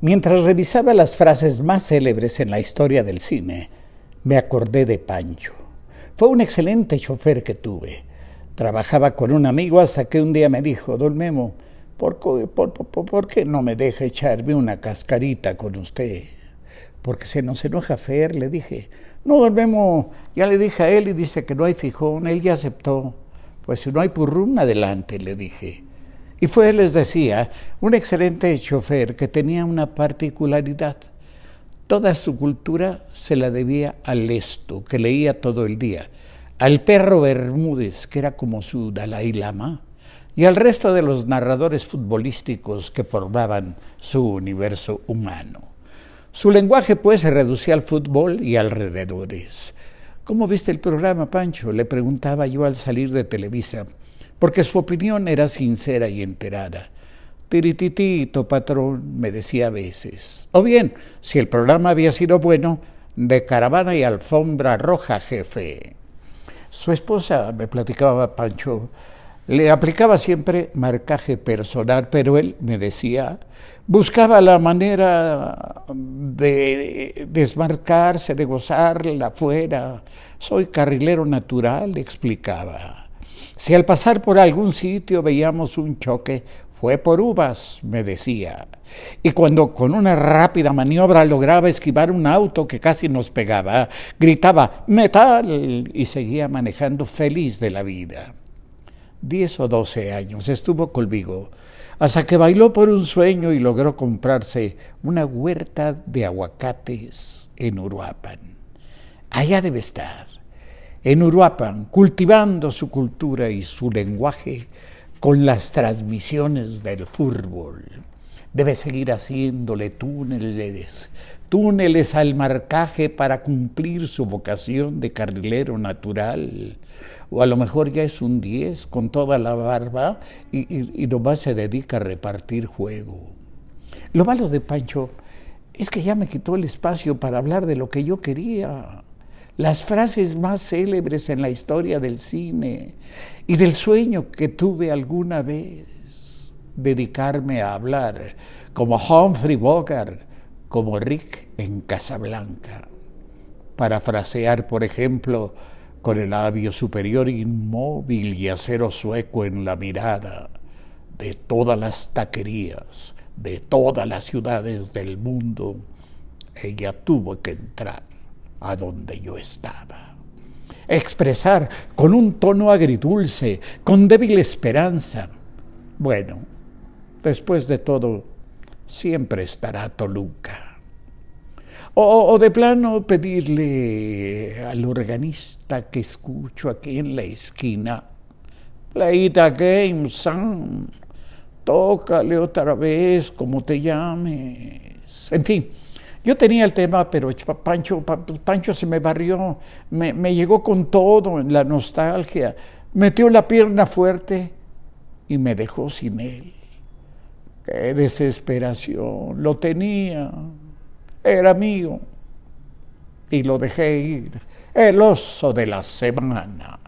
Mientras revisaba las frases más célebres en la historia del cine, me acordé de Pancho. Fue un excelente chofer que tuve. Trabajaba con un amigo hasta que un día me dijo, Don Memo, ¿por, qué no me deja echarme una cascarita con usted? Porque se nos enoja Fer, le dije. No, Don Memo, ya le dije a él y dice que no hay fijón, él ya aceptó. Pues si no hay purrún, adelante, le dije. Y fue, les decía, un excelente chofer que tenía una particularidad. Toda su cultura se la debía al esto, que leía todo el día, al perro Bermúdez, que era como su Dalai Lama, y al resto de los narradores futbolísticos que formaban su universo humano. Su lenguaje, pues, se reducía al fútbol y alrededores. ¿Cómo viste el programa, Pancho? Le preguntaba yo al salir de Televisa porque su opinión era sincera y enterada. Tirititito, patrón, me decía a veces. O bien, si el programa había sido bueno, de caravana y alfombra roja, jefe. Su esposa, me platicaba Pancho, le aplicaba siempre marcaje personal, pero él me decía, buscaba la manera de desmarcarse, de gozarla fuera. Soy carrilero natural, explicaba. Si al pasar por algún sitio veíamos un choque, fue por uvas, me decía. Y cuando con una rápida maniobra lograba esquivar un auto que casi nos pegaba, gritaba ¡Metal! y seguía manejando feliz de la vida. Diez o doce años estuvo conmigo, hasta que bailó por un sueño y logró comprarse una huerta de aguacates en Uruapan. Allá debe estar en Uruapan, cultivando su cultura y su lenguaje con las transmisiones del fútbol. Debe seguir haciéndole túneles, túneles al marcaje para cumplir su vocación de carrilero natural. O a lo mejor ya es un 10 con toda la barba y, y, y nomás se dedica a repartir juego. Lo malo de Pancho es que ya me quitó el espacio para hablar de lo que yo quería las frases más célebres en la historia del cine y del sueño que tuve alguna vez, dedicarme a hablar como Humphrey Bogart, como Rick en Casablanca. Parafrasear, por ejemplo, con el labio superior inmóvil y acero sueco en la mirada de todas las taquerías, de todas las ciudades del mundo, ella tuvo que entrar a donde yo estaba. Expresar con un tono agridulce, con débil esperanza. Bueno, después de todo, siempre estará Toluca. O, de plano pedirle al organista que escucho aquí en la esquina, play the game, son, tócale otra vez como te llames. En fin, yo tenía el tema, pero Pancho, se me barrió, me, llegó con todo la nostalgia, metió la pierna fuerte y me dejó sin él. Qué desesperación, lo tenía, era mío y lo dejé ir, el oso de la semana.